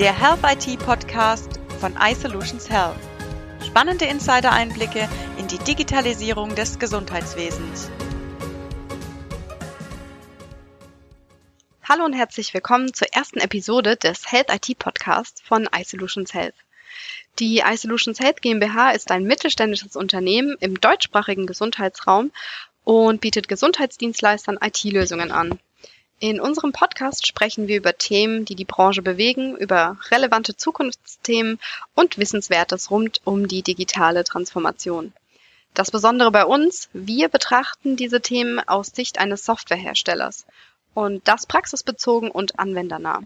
der Health IT Podcast von iSolutions Health. Spannende Insider-Einblicke in die Digitalisierung des Gesundheitswesens. Hallo und herzlich willkommen zur ersten Episode des Health IT Podcasts von iSolutions Health. Die iSolutions Health GmbH ist ein mittelständisches Unternehmen im deutschsprachigen Gesundheitsraum und bietet Gesundheitsdienstleistern IT-Lösungen an. In unserem Podcast sprechen wir über Themen, die die Branche bewegen, über relevante Zukunftsthemen und Wissenswertes rund um die digitale Transformation. Das Besondere bei uns, wir betrachten diese Themen aus Sicht eines Softwareherstellers und das praxisbezogen und anwendernah.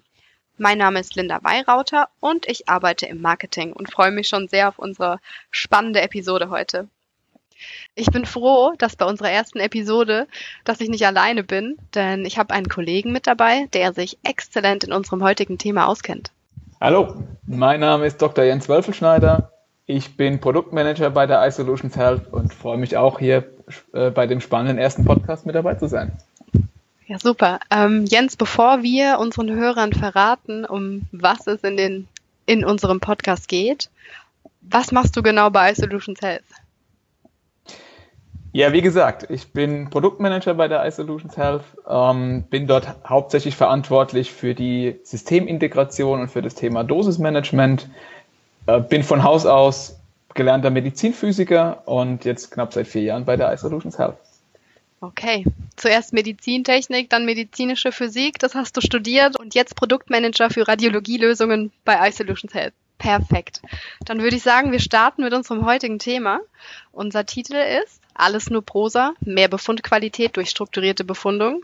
Mein Name ist Linda Weirauter und ich arbeite im Marketing und freue mich schon sehr auf unsere spannende Episode heute. Ich bin froh, dass bei unserer ersten Episode, dass ich nicht alleine bin, denn ich habe einen Kollegen mit dabei, der sich exzellent in unserem heutigen Thema auskennt. Hallo, mein Name ist Dr. Jens Wölfelschneider. Ich bin Produktmanager bei der iSolutions Health und freue mich auch hier äh, bei dem spannenden ersten Podcast mit dabei zu sein. Ja, super. Ähm, Jens, bevor wir unseren Hörern verraten, um was es in, den, in unserem Podcast geht, was machst du genau bei iSolutions Health? Ja, wie gesagt, ich bin Produktmanager bei der iSolutions Health, ähm, bin dort hauptsächlich verantwortlich für die Systemintegration und für das Thema Dosismanagement, äh, bin von Haus aus gelernter Medizinphysiker und jetzt knapp seit vier Jahren bei der iSolutions Health. Okay, zuerst Medizintechnik, dann medizinische Physik, das hast du studiert und jetzt Produktmanager für Radiologielösungen bei iSolutions Health. Perfekt. Dann würde ich sagen, wir starten mit unserem heutigen Thema. Unser Titel ist alles nur Prosa, mehr Befundqualität durch strukturierte Befundung.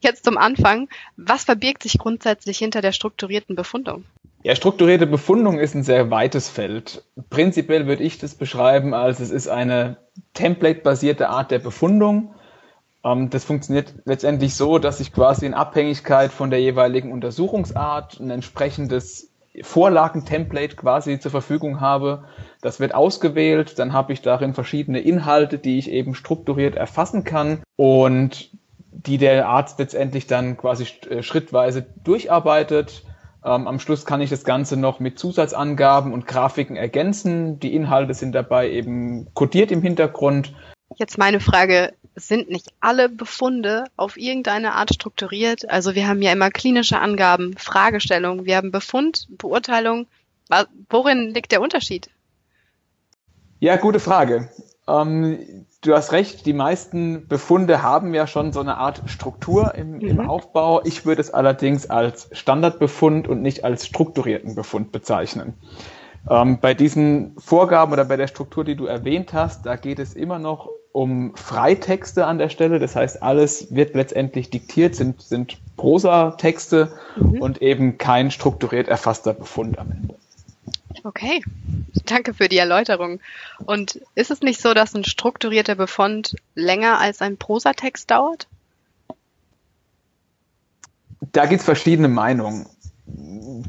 Jetzt zum Anfang. Was verbirgt sich grundsätzlich hinter der strukturierten Befundung? Ja, strukturierte Befundung ist ein sehr weites Feld. Prinzipiell würde ich das beschreiben als es ist eine template-basierte Art der Befundung. Ähm, das funktioniert letztendlich so, dass ich quasi in Abhängigkeit von der jeweiligen Untersuchungsart ein entsprechendes Vorlagentemplate quasi zur Verfügung habe. Das wird ausgewählt, dann habe ich darin verschiedene Inhalte, die ich eben strukturiert erfassen kann und die der Arzt letztendlich dann quasi äh, schrittweise durcharbeitet. Ähm, am Schluss kann ich das Ganze noch mit Zusatzangaben und Grafiken ergänzen. Die Inhalte sind dabei eben kodiert im Hintergrund. Jetzt meine Frage, sind nicht alle Befunde auf irgendeine Art strukturiert? Also wir haben ja immer klinische Angaben, Fragestellungen, wir haben Befund, Beurteilung. Worin liegt der Unterschied? Ja, gute Frage. Ähm, du hast recht, die meisten Befunde haben ja schon so eine Art Struktur im, mhm. im Aufbau. Ich würde es allerdings als Standardbefund und nicht als strukturierten Befund bezeichnen. Ähm, bei diesen Vorgaben oder bei der Struktur, die du erwähnt hast, da geht es immer noch um Freitexte an der Stelle. Das heißt, alles wird letztendlich diktiert, sind, sind Prosa-Texte mhm. und eben kein strukturiert erfasster Befund am Ende. Okay, danke für die Erläuterung. Und ist es nicht so, dass ein strukturierter Befund länger als ein Prosatext dauert? Da gibt es verschiedene Meinungen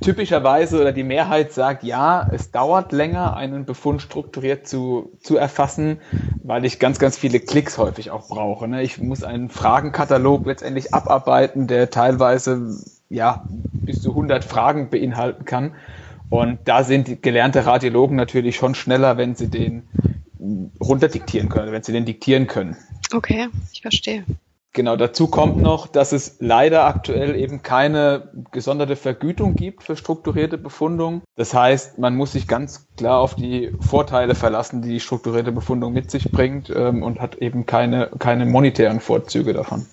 typischerweise oder die Mehrheit sagt, ja, es dauert länger, einen Befund strukturiert zu, zu erfassen, weil ich ganz, ganz viele Klicks häufig auch brauche. Ne? Ich muss einen Fragenkatalog letztendlich abarbeiten, der teilweise ja bis zu 100 Fragen beinhalten kann. Und da sind gelernte Radiologen natürlich schon schneller, wenn sie den runterdiktieren können, wenn sie den diktieren können. Okay, ich verstehe. Genau, dazu kommt noch, dass es leider aktuell eben keine gesonderte Vergütung gibt für strukturierte Befundung. Das heißt, man muss sich ganz klar auf die Vorteile verlassen, die die strukturierte Befundung mit sich bringt ähm, und hat eben keine, keine monetären Vorzüge davon.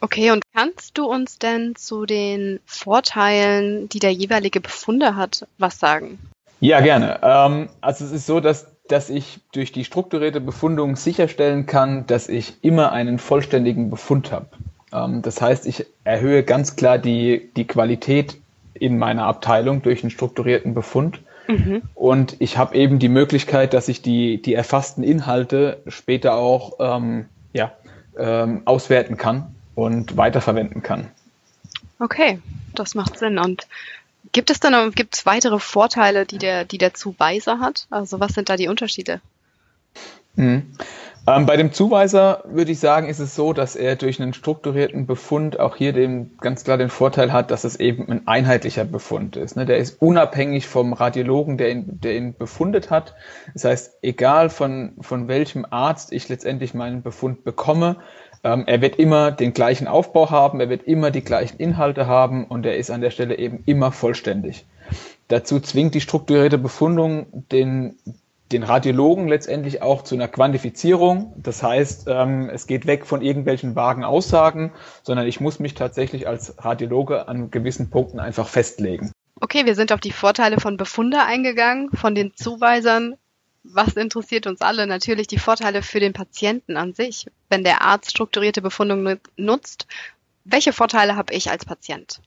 Okay, und kannst du uns denn zu den Vorteilen, die der jeweilige Befunde hat, was sagen? Ja, gerne. Ähm, also es ist so, dass dass ich durch die strukturierte Befundung sicherstellen kann, dass ich immer einen vollständigen Befund habe. Ähm, das heißt, ich erhöhe ganz klar die, die Qualität in meiner Abteilung durch einen strukturierten Befund. Mhm. Und ich habe eben die Möglichkeit, dass ich die, die erfassten Inhalte später auch ähm, ja, ähm, auswerten kann und weiterverwenden kann. Okay, das macht Sinn. Und Gibt es dann gibt es weitere Vorteile, die der, die der Zuweiser hat? Also was sind da die Unterschiede? Mhm. Ähm, bei dem Zuweiser würde ich sagen, ist es so, dass er durch einen strukturierten Befund auch hier den, ganz klar den Vorteil hat, dass es eben ein einheitlicher Befund ist. Ne? Der ist unabhängig vom Radiologen, der ihn, der ihn befundet hat. Das heißt, egal von, von welchem Arzt ich letztendlich meinen Befund bekomme, ähm, er wird immer den gleichen Aufbau haben, er wird immer die gleichen Inhalte haben und er ist an der Stelle eben immer vollständig. Dazu zwingt die strukturierte Befundung den, den Radiologen letztendlich auch zu einer Quantifizierung. Das heißt, ähm, es geht weg von irgendwelchen vagen Aussagen, sondern ich muss mich tatsächlich als Radiologe an gewissen Punkten einfach festlegen. Okay, wir sind auf die Vorteile von Befunde eingegangen, von den Zuweisern. Was interessiert uns alle? Natürlich die Vorteile für den Patienten an sich, wenn der Arzt strukturierte Befundung nutzt. Welche Vorteile habe ich als Patient?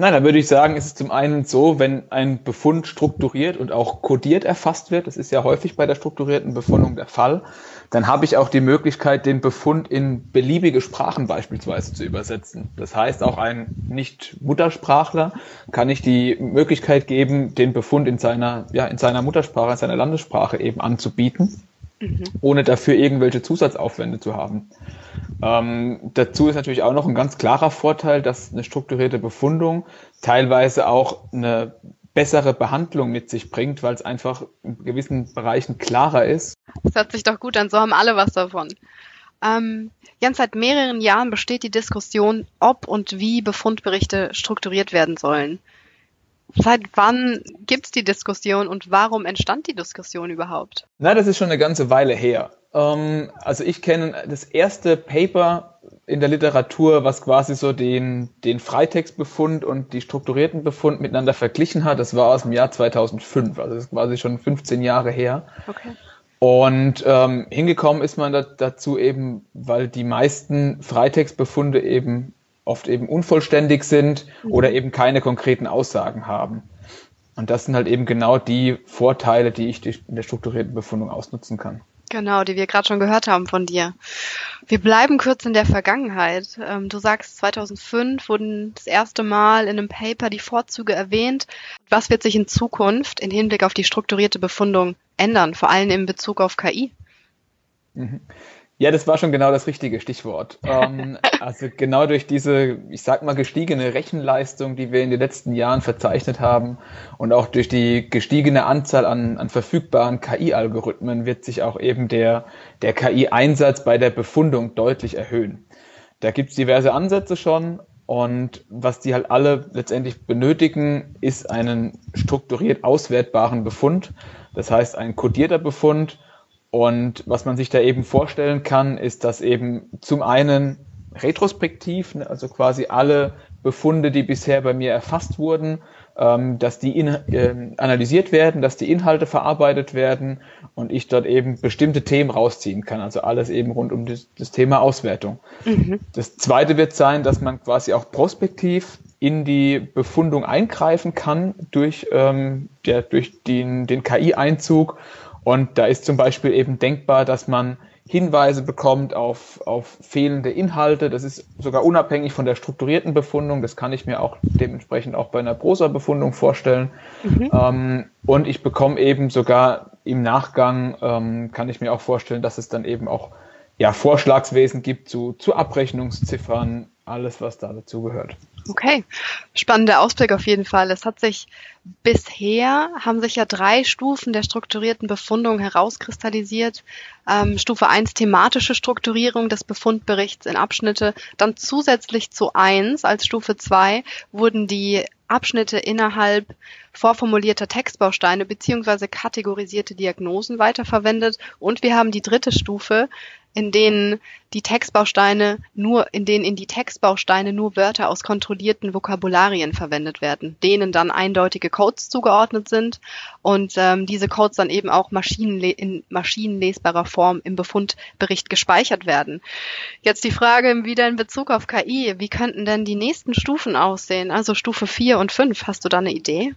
Nein, da würde ich sagen, ist es zum einen so, wenn ein Befund strukturiert und auch kodiert erfasst wird, das ist ja häufig bei der strukturierten Befundung der Fall, dann habe ich auch die Möglichkeit, den Befund in beliebige Sprachen beispielsweise zu übersetzen. Das heißt, auch ein Nicht-Muttersprachler kann ich die Möglichkeit geben, den Befund in seiner, ja, in seiner Muttersprache, in seiner Landessprache eben anzubieten, mhm. ohne dafür irgendwelche Zusatzaufwände zu haben. Ähm, dazu ist natürlich auch noch ein ganz klarer Vorteil, dass eine strukturierte Befundung teilweise auch eine bessere Behandlung mit sich bringt, weil es einfach in gewissen Bereichen klarer ist. Das hört sich doch gut an, so haben alle was davon. Ähm, Jens, seit mehreren Jahren besteht die Diskussion, ob und wie Befundberichte strukturiert werden sollen. Seit wann gibt es die Diskussion und warum entstand die Diskussion überhaupt? Na, das ist schon eine ganze Weile her. Ähm, also ich kenne das erste Paper in der Literatur, was quasi so den, den Freitextbefund und die strukturierten Befund miteinander verglichen hat. Das war aus dem Jahr 2005, also das ist quasi schon 15 Jahre her. Okay. Und ähm, hingekommen ist man da, dazu eben, weil die meisten Freitextbefunde eben oft eben unvollständig sind mhm. oder eben keine konkreten Aussagen haben. Und das sind halt eben genau die Vorteile, die ich in der strukturierten Befundung ausnutzen kann. Genau, die wir gerade schon gehört haben von dir. Wir bleiben kurz in der Vergangenheit. Ähm, du sagst, 2005 wurden das erste Mal in einem Paper die Vorzüge erwähnt. Was wird sich in Zukunft im Hinblick auf die strukturierte Befundung ändern, vor allem in Bezug auf KI? Mhm. Ja, das war schon genau das richtige Stichwort. ähm, also genau durch diese, ich sag mal, gestiegene Rechenleistung, die wir in den letzten Jahren verzeichnet haben und auch durch die gestiegene Anzahl an, an verfügbaren KI-Algorithmen wird sich auch eben der, der KI-Einsatz bei der Befundung deutlich erhöhen. Da gibt's diverse Ansätze schon und was die halt alle letztendlich benötigen, ist einen strukturiert auswertbaren Befund. Das heißt, ein kodierter Befund, und was man sich da eben vorstellen kann, ist, dass eben zum einen retrospektiv, ne, also quasi alle Befunde, die bisher bei mir erfasst wurden, ähm, dass die in, äh, analysiert werden, dass die Inhalte verarbeitet werden und ich dort eben bestimmte Themen rausziehen kann. Also alles eben rund um das, das Thema Auswertung. Mhm. Das zweite wird sein, dass man quasi auch prospektiv in die Befundung eingreifen kann durch, ähm, ja, durch den, den KI-Einzug und da ist zum Beispiel eben denkbar, dass man Hinweise bekommt auf, auf fehlende Inhalte. Das ist sogar unabhängig von der strukturierten Befundung. Das kann ich mir auch dementsprechend auch bei einer Prosa-Befundung vorstellen. Mhm. Ähm, und ich bekomme eben sogar im Nachgang, ähm, kann ich mir auch vorstellen, dass es dann eben auch ja, Vorschlagswesen gibt zu, zu Abrechnungsziffern, alles, was da dazu gehört. Okay, spannender Ausblick auf jeden Fall. Es hat sich bisher, haben sich ja drei Stufen der strukturierten Befundung herauskristallisiert. Ähm, Stufe 1 thematische Strukturierung des Befundberichts in Abschnitte. Dann zusätzlich zu 1 als Stufe 2 wurden die Abschnitte innerhalb vorformulierter Textbausteine beziehungsweise kategorisierte Diagnosen weiterverwendet. Und wir haben die dritte Stufe, in denen die Textbausteine nur, in denen in die Textbausteine nur Wörter aus kontrollierten Vokabularien verwendet werden, denen dann eindeutige Codes zugeordnet sind und ähm, diese Codes dann eben auch maschinenle in maschinenlesbarer Form im Befundbericht gespeichert werden. Jetzt die Frage wieder in Bezug auf KI, wie könnten denn die nächsten Stufen aussehen? Also Stufe 4 und 5, hast du da eine Idee?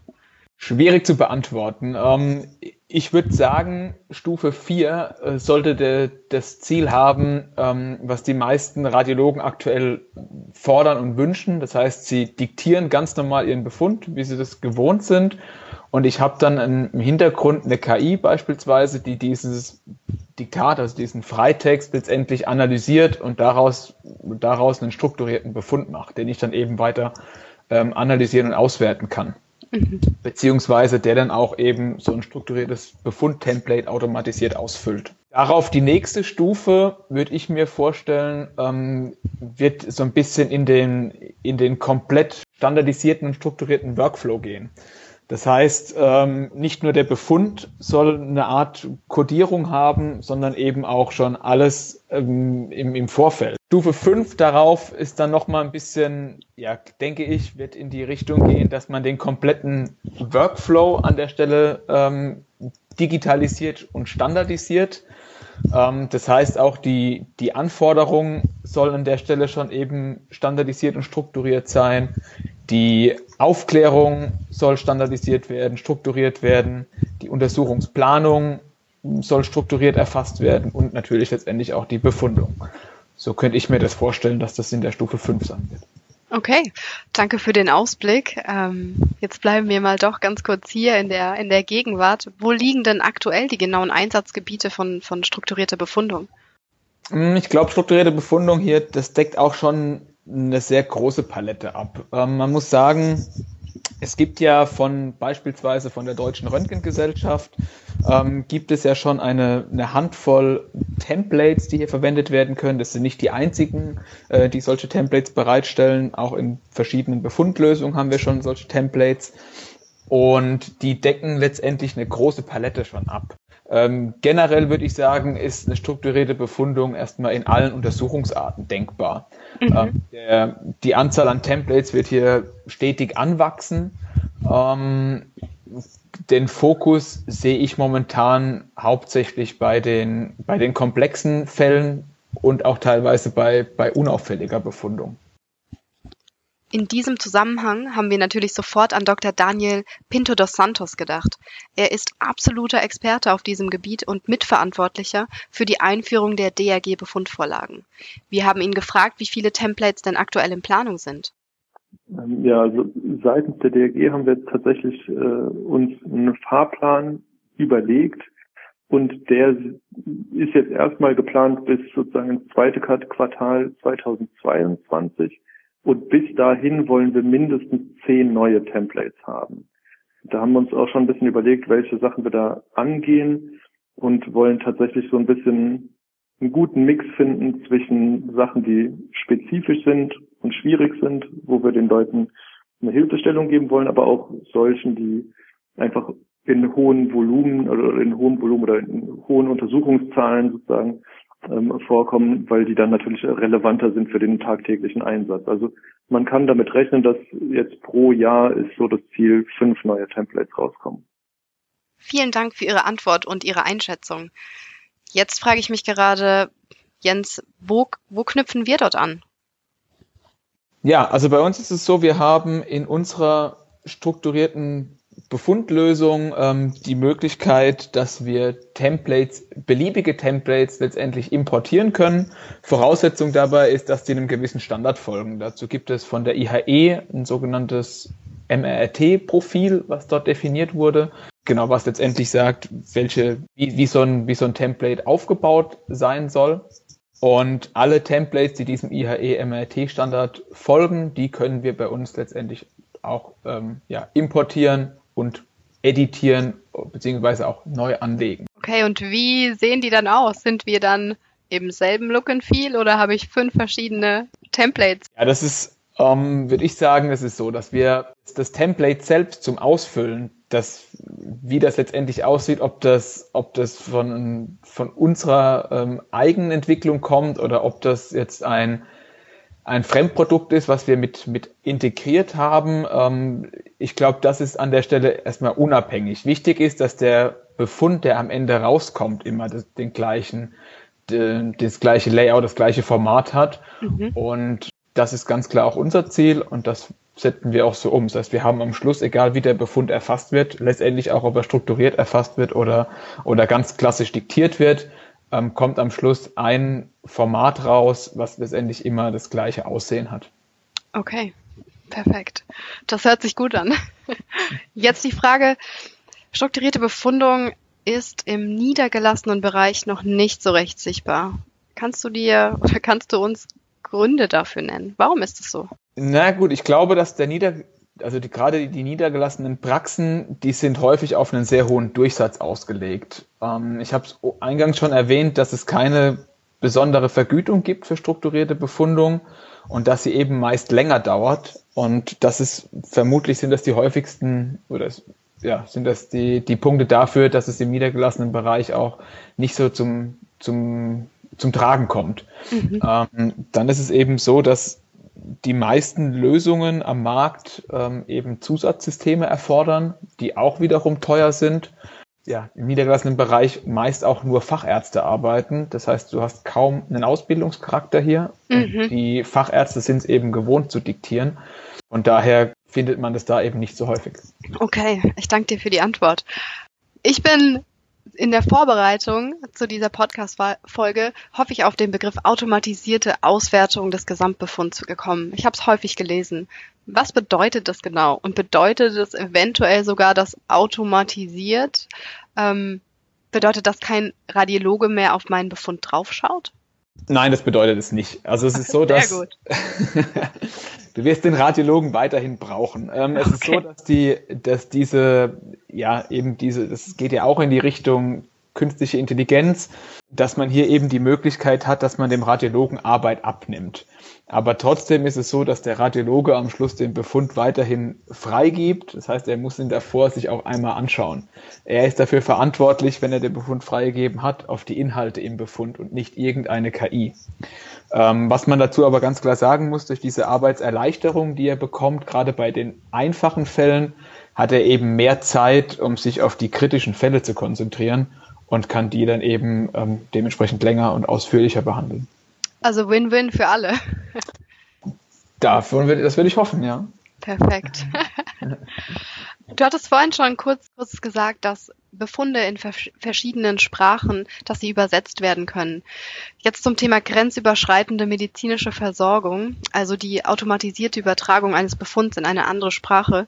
Schwierig zu beantworten. Ähm, ich würde sagen, Stufe 4 äh, sollte de, das Ziel haben, ähm, was die meisten Radiologen aktuell fordern und wünschen. Das heißt, sie diktieren ganz normal ihren Befund, wie sie das gewohnt sind. Und ich habe dann im Hintergrund eine KI beispielsweise, die dieses Diktat, also diesen Freitext letztendlich analysiert und daraus, daraus einen strukturierten Befund macht, den ich dann eben weiter ähm, analysieren und auswerten kann. Beziehungsweise der dann auch eben so ein strukturiertes Befund-Template automatisiert ausfüllt. Darauf die nächste Stufe, würde ich mir vorstellen, ähm, wird so ein bisschen in den, in den komplett standardisierten und strukturierten Workflow gehen. Das heißt, ähm, nicht nur der Befund soll eine Art Codierung haben, sondern eben auch schon alles ähm, im, im Vorfeld. Stufe 5 darauf ist dann nochmal ein bisschen, ja, denke ich, wird in die Richtung gehen, dass man den kompletten Workflow an der Stelle ähm, digitalisiert und standardisiert. Ähm, das heißt, auch die, die Anforderungen sollen an der Stelle schon eben standardisiert und strukturiert sein. Die Aufklärung soll standardisiert werden, strukturiert werden. Die Untersuchungsplanung soll strukturiert erfasst werden und natürlich letztendlich auch die Befundung. So könnte ich mir das vorstellen, dass das in der Stufe 5 sein wird. Okay, danke für den Ausblick. Ähm, jetzt bleiben wir mal doch ganz kurz hier in der, in der Gegenwart. Wo liegen denn aktuell die genauen Einsatzgebiete von, von strukturierter Befundung? Hm, ich glaube, strukturierte Befundung hier, das deckt auch schon eine sehr große Palette ab. Ähm, man muss sagen, es gibt ja von beispielsweise von der Deutschen Röntgengesellschaft ähm, gibt es ja schon eine, eine Handvoll Templates, die hier verwendet werden können. Das sind nicht die einzigen, äh, die solche Templates bereitstellen. Auch in verschiedenen Befundlösungen haben wir schon solche Templates. Und die decken letztendlich eine große Palette schon ab. Ähm, generell würde ich sagen, ist eine strukturierte Befundung erstmal in allen Untersuchungsarten denkbar. Mhm. Ähm, der, die Anzahl an Templates wird hier stetig anwachsen. Ähm, den Fokus sehe ich momentan hauptsächlich bei den, bei den komplexen Fällen und auch teilweise bei, bei unauffälliger Befundung. In diesem Zusammenhang haben wir natürlich sofort an Dr. Daniel Pinto dos Santos gedacht. Er ist absoluter Experte auf diesem Gebiet und Mitverantwortlicher für die Einführung der DRG-Befundvorlagen. Wir haben ihn gefragt, wie viele Templates denn aktuell in Planung sind. Ähm, ja, also seitens der DRG haben wir tatsächlich äh, uns einen Fahrplan überlegt und der ist jetzt erstmal geplant bis sozusagen ins zweite Quartal 2022. Und bis dahin wollen wir mindestens zehn neue Templates haben. Da haben wir uns auch schon ein bisschen überlegt, welche Sachen wir da angehen und wollen tatsächlich so ein bisschen einen guten Mix finden zwischen Sachen, die spezifisch sind und schwierig sind, wo wir den Leuten eine Hilfestellung geben wollen, aber auch solchen, die einfach in hohen Volumen oder in hohem Volumen oder in hohen Untersuchungszahlen sozusagen ähm, vorkommen, weil die dann natürlich relevanter sind für den tagtäglichen Einsatz. Also man kann damit rechnen, dass jetzt pro Jahr ist so das Ziel, fünf neue Templates rauskommen. Vielen Dank für Ihre Antwort und Ihre Einschätzung. Jetzt frage ich mich gerade, Jens, wo, wo knüpfen wir dort an? Ja, also bei uns ist es so, wir haben in unserer strukturierten Befundlösung ähm, die Möglichkeit, dass wir Templates, beliebige Templates letztendlich importieren können. Voraussetzung dabei ist, dass die einem gewissen Standard folgen. Dazu gibt es von der IHE ein sogenanntes MRT-Profil, was dort definiert wurde. Genau, was letztendlich sagt, welche, wie, wie, so ein, wie so ein Template aufgebaut sein soll. Und alle Templates, die diesem IHE-MRT-Standard folgen, die können wir bei uns letztendlich auch ähm, ja, importieren und editieren beziehungsweise auch neu anlegen. Okay, und wie sehen die dann aus? Sind wir dann im selben Look and Feel oder habe ich fünf verschiedene Templates? Ja, das ist, ähm, würde ich sagen, das ist so, dass wir das Template selbst zum Ausfüllen, das, wie das letztendlich aussieht, ob das, ob das von, von unserer ähm, eigenen Entwicklung kommt oder ob das jetzt ein ein Fremdprodukt ist, was wir mit, mit integriert haben. Ähm, ich glaube, das ist an der Stelle erstmal unabhängig. Wichtig ist, dass der Befund, der am Ende rauskommt, immer das, den gleichen, de, das gleiche Layout, das gleiche Format hat. Mhm. Und das ist ganz klar auch unser Ziel und das setzen wir auch so um. Das heißt, wir haben am Schluss, egal wie der Befund erfasst wird, letztendlich auch, ob er strukturiert erfasst wird oder, oder ganz klassisch diktiert wird, ähm, kommt am Schluss ein Format raus, was letztendlich immer das gleiche Aussehen hat. Okay. Perfekt. Das hört sich gut an. Jetzt die Frage, strukturierte Befundung ist im niedergelassenen Bereich noch nicht so recht sichtbar. Kannst du dir oder kannst du uns Gründe dafür nennen? Warum ist es so? Na gut, ich glaube, dass der Nieder also die, gerade die niedergelassenen Praxen, die sind häufig auf einen sehr hohen Durchsatz ausgelegt. Ähm, ich habe es eingangs schon erwähnt, dass es keine besondere Vergütung gibt für strukturierte Befundung und dass sie eben meist länger dauert. Und das ist vermutlich sind das die häufigsten oder ja, sind das die, die Punkte dafür, dass es im niedergelassenen Bereich auch nicht so zum, zum, zum Tragen kommt. Mhm. Ähm, dann ist es eben so, dass die meisten Lösungen am Markt ähm, eben Zusatzsysteme erfordern, die auch wiederum teuer sind. Ja, im niedergelassenen Bereich meist auch nur Fachärzte arbeiten. Das heißt, du hast kaum einen Ausbildungscharakter hier. Mhm. Die Fachärzte sind es eben gewohnt zu diktieren. Und daher findet man das da eben nicht so häufig. Okay, ich danke dir für die Antwort. Ich bin in der Vorbereitung zu dieser Podcast-Folge hoffe ich auf den Begriff automatisierte Auswertung des Gesamtbefunds gekommen. Ich habe es häufig gelesen. Was bedeutet das genau? Und bedeutet es eventuell sogar, dass automatisiert ähm, bedeutet, dass kein Radiologe mehr auf meinen Befund draufschaut? Nein, das bedeutet es nicht. Also es ist so, dass du wirst den Radiologen weiterhin brauchen. Ähm, es okay. ist so, dass die, dass diese, ja, eben diese, das geht ja auch in die Richtung künstliche Intelligenz, dass man hier eben die Möglichkeit hat, dass man dem Radiologen Arbeit abnimmt. Aber trotzdem ist es so, dass der Radiologe am Schluss den Befund weiterhin freigibt. Das heißt, er muss ihn davor sich auch einmal anschauen. Er ist dafür verantwortlich, wenn er den Befund freigegeben hat, auf die Inhalte im Befund und nicht irgendeine KI. Ähm, was man dazu aber ganz klar sagen muss, durch diese Arbeitserleichterung, die er bekommt, gerade bei den einfachen Fällen, hat er eben mehr Zeit, um sich auf die kritischen Fälle zu konzentrieren und kann die dann eben ähm, dementsprechend länger und ausführlicher behandeln. Also Win-Win für alle. Davon will, das würde ich hoffen, ja. Perfekt. Du hattest vorhin schon kurz, kurz gesagt, dass Befunde in vers verschiedenen Sprachen, dass sie übersetzt werden können. Jetzt zum Thema grenzüberschreitende medizinische Versorgung, also die automatisierte Übertragung eines Befunds in eine andere Sprache.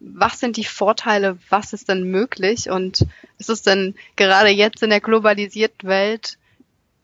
Was sind die Vorteile? Was ist denn möglich? Und ist es denn gerade jetzt in der globalisierten Welt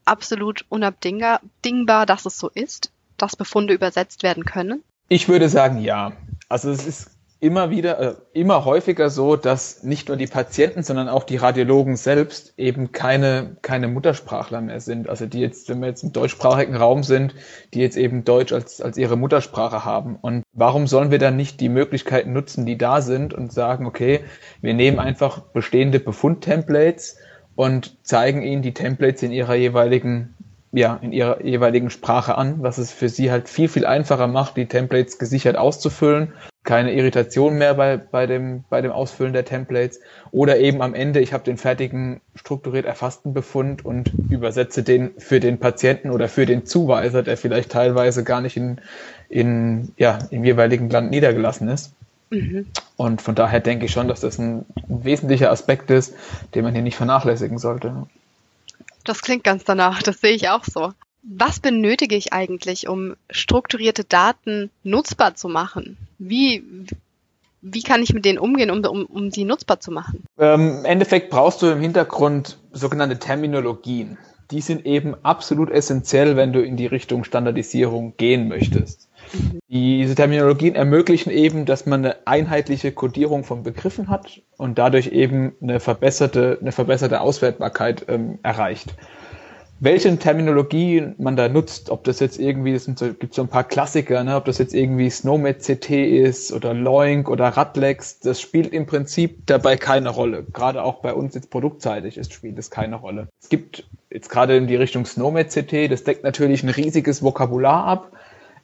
absolut unabdingbar, dass es so ist, dass Befunde übersetzt werden können? Ich würde sagen, ja. Also es ist immer wieder, äh, immer häufiger so, dass nicht nur die Patienten, sondern auch die Radiologen selbst eben keine, keine Muttersprachler mehr sind. Also die jetzt, wenn wir jetzt im deutschsprachigen Raum sind, die jetzt eben Deutsch als, als ihre Muttersprache haben. Und warum sollen wir dann nicht die Möglichkeiten nutzen, die da sind und sagen, okay, wir nehmen einfach bestehende Befundtemplates und zeigen ihnen die Templates in ihrer jeweiligen ja, in ihrer jeweiligen Sprache an, was es für sie halt viel, viel einfacher macht, die Templates gesichert auszufüllen. Keine Irritation mehr bei, bei, dem, bei dem Ausfüllen der Templates. Oder eben am Ende, ich habe den fertigen, strukturiert erfassten Befund und übersetze den für den Patienten oder für den Zuweiser, der vielleicht teilweise gar nicht in, in, ja, im jeweiligen Land niedergelassen ist. Mhm. Und von daher denke ich schon, dass das ein, ein wesentlicher Aspekt ist, den man hier nicht vernachlässigen sollte. Das klingt ganz danach, das sehe ich auch so. Was benötige ich eigentlich, um strukturierte Daten nutzbar zu machen? Wie, wie kann ich mit denen umgehen, um, um, um sie nutzbar zu machen? Ähm, Im Endeffekt brauchst du im Hintergrund sogenannte Terminologien. Die sind eben absolut essentiell, wenn du in die Richtung Standardisierung gehen möchtest. Diese Terminologien ermöglichen eben, dass man eine einheitliche Codierung von Begriffen hat und dadurch eben eine verbesserte, eine verbesserte Auswertbarkeit ähm, erreicht. Welche Terminologie man da nutzt, ob das jetzt irgendwie, es so, gibt so ein paar Klassiker, ne, ob das jetzt irgendwie Snowmed CT ist oder Loink oder Radlex, das spielt im Prinzip dabei keine Rolle. Gerade auch bei uns jetzt produktseitig ist, spielt es keine Rolle. Es gibt jetzt gerade in die Richtung Snowmed CT, das deckt natürlich ein riesiges Vokabular ab,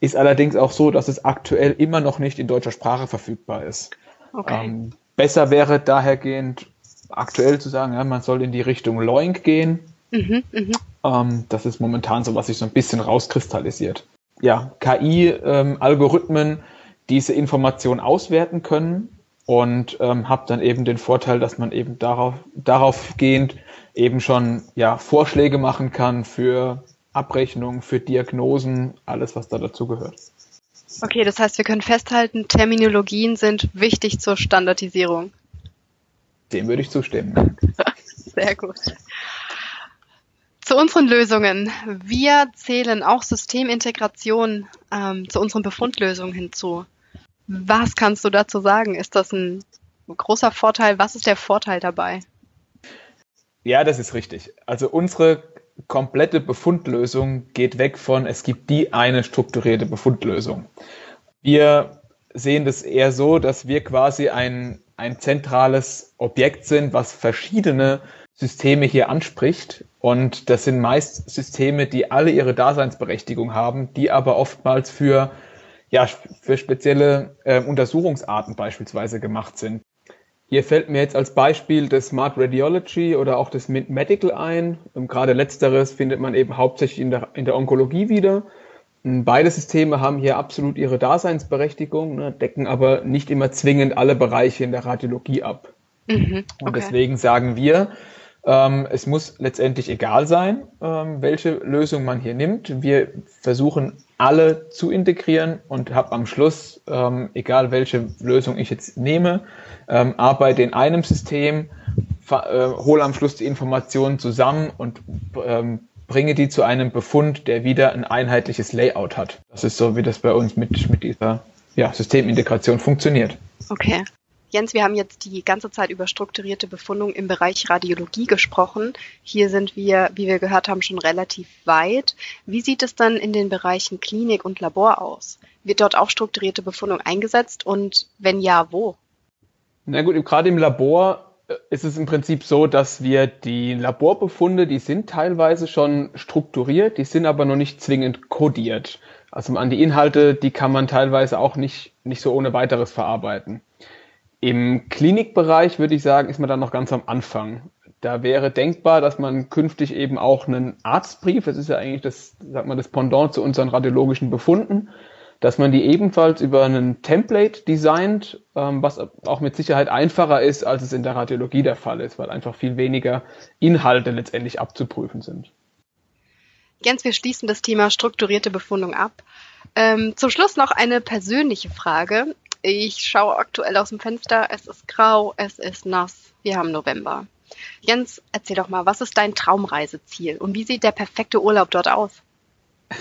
ist allerdings auch so, dass es aktuell immer noch nicht in deutscher Sprache verfügbar ist. Okay. Ähm, besser wäre dahergehend aktuell zu sagen, ja, man soll in die Richtung Loink gehen. Mhm, mh. ähm, das ist momentan so, was sich so ein bisschen rauskristallisiert. Ja, KI-Algorithmen, ähm, diese Information auswerten können und ähm, habe dann eben den Vorteil, dass man eben darauf, darauf gehend eben schon ja, Vorschläge machen kann für Abrechnung, für Diagnosen, alles, was da dazu gehört. Okay, das heißt, wir können festhalten, Terminologien sind wichtig zur Standardisierung. Dem würde ich zustimmen. Sehr gut. Zu unseren Lösungen. Wir zählen auch Systemintegration ähm, zu unseren Befundlösungen hinzu. Was kannst du dazu sagen? Ist das ein großer Vorteil? Was ist der Vorteil dabei? Ja, das ist richtig. Also unsere komplette Befundlösung geht weg von, es gibt die eine strukturierte Befundlösung. Wir sehen das eher so, dass wir quasi ein, ein zentrales Objekt sind, was verschiedene Systeme hier anspricht. Und das sind meist Systeme, die alle ihre Daseinsberechtigung haben, die aber oftmals für, ja, für spezielle äh, Untersuchungsarten beispielsweise gemacht sind. Hier fällt mir jetzt als Beispiel das Smart Radiology oder auch das Mint Medical ein. Und gerade letzteres findet man eben hauptsächlich in der, in der Onkologie wieder. Beide Systeme haben hier absolut ihre Daseinsberechtigung, ne, decken aber nicht immer zwingend alle Bereiche in der Radiologie ab. Mhm, okay. Und deswegen sagen wir, ähm, es muss letztendlich egal sein, ähm, welche Lösung man hier nimmt. Wir versuchen alle zu integrieren und habe am Schluss, ähm, egal welche Lösung ich jetzt nehme, ähm, arbeite in einem System, äh, hole am Schluss die Informationen zusammen und ähm, bringe die zu einem Befund, der wieder ein einheitliches Layout hat. Das ist so, wie das bei uns mit, mit dieser ja, Systemintegration funktioniert. Okay. Jens, wir haben jetzt die ganze Zeit über strukturierte Befundung im Bereich Radiologie gesprochen. Hier sind wir, wie wir gehört haben, schon relativ weit. Wie sieht es dann in den Bereichen Klinik und Labor aus? Wird dort auch strukturierte Befundung eingesetzt und wenn ja, wo? Na gut, gerade im Labor äh, ist es im Prinzip so, dass wir die Laborbefunde, die sind teilweise schon strukturiert, die sind aber noch nicht zwingend kodiert. Also an die Inhalte, die kann man teilweise auch nicht, nicht so ohne weiteres verarbeiten. Im Klinikbereich würde ich sagen, ist man dann noch ganz am Anfang. Da wäre denkbar, dass man künftig eben auch einen Arztbrief, das ist ja eigentlich das, sagt man, das Pendant zu unseren radiologischen Befunden, dass man die ebenfalls über einen Template designt, ähm, was auch mit Sicherheit einfacher ist, als es in der Radiologie der Fall ist, weil einfach viel weniger Inhalte letztendlich abzuprüfen sind. Jens, wir schließen das Thema strukturierte Befundung ab. Ähm, zum Schluss noch eine persönliche Frage. Ich schaue aktuell aus dem Fenster. Es ist grau, es ist nass. Wir haben November. Jens, erzähl doch mal, was ist dein Traumreiseziel und wie sieht der perfekte Urlaub dort aus?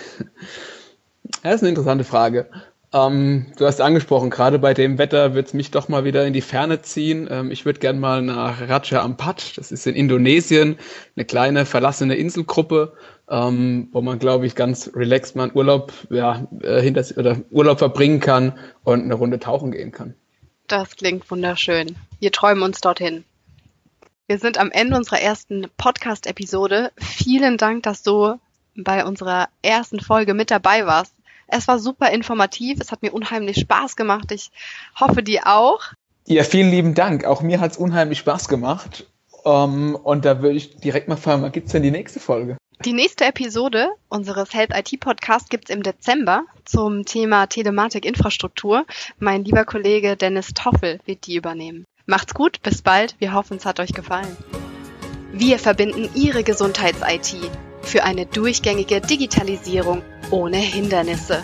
Das ist eine interessante Frage. Ähm, du hast angesprochen, gerade bei dem Wetter wird es mich doch mal wieder in die Ferne ziehen. Ähm, ich würde gern mal nach Raja Ampat, das ist in Indonesien, eine kleine verlassene Inselgruppe, ähm, wo man, glaube ich, ganz relaxed mal Urlaub, ja, äh, hinter, oder Urlaub verbringen kann und eine Runde tauchen gehen kann. Das klingt wunderschön. Wir träumen uns dorthin. Wir sind am Ende unserer ersten Podcast-Episode. Vielen Dank, dass du bei unserer ersten Folge mit dabei warst. Es war super informativ, es hat mir unheimlich Spaß gemacht. Ich hoffe, dir auch. Ja, vielen lieben Dank. Auch mir hat es unheimlich Spaß gemacht. Um, ähm, und da würde ich direkt mal fragen, wann gibt es denn die nächste Folge? Die nächste Episode unseres Health IT Podcasts gibt es im Dezember zum Thema Telematik-Infrastruktur. Mein lieber Kollege Dennis Toffel wird die übernehmen. Macht's gut, bis bald. Wir hoffen, es hat euch gefallen. Wir verbinden Ihre Gesundheits-IT für eine durchgängige Digitalisierung ohne Hindernisse.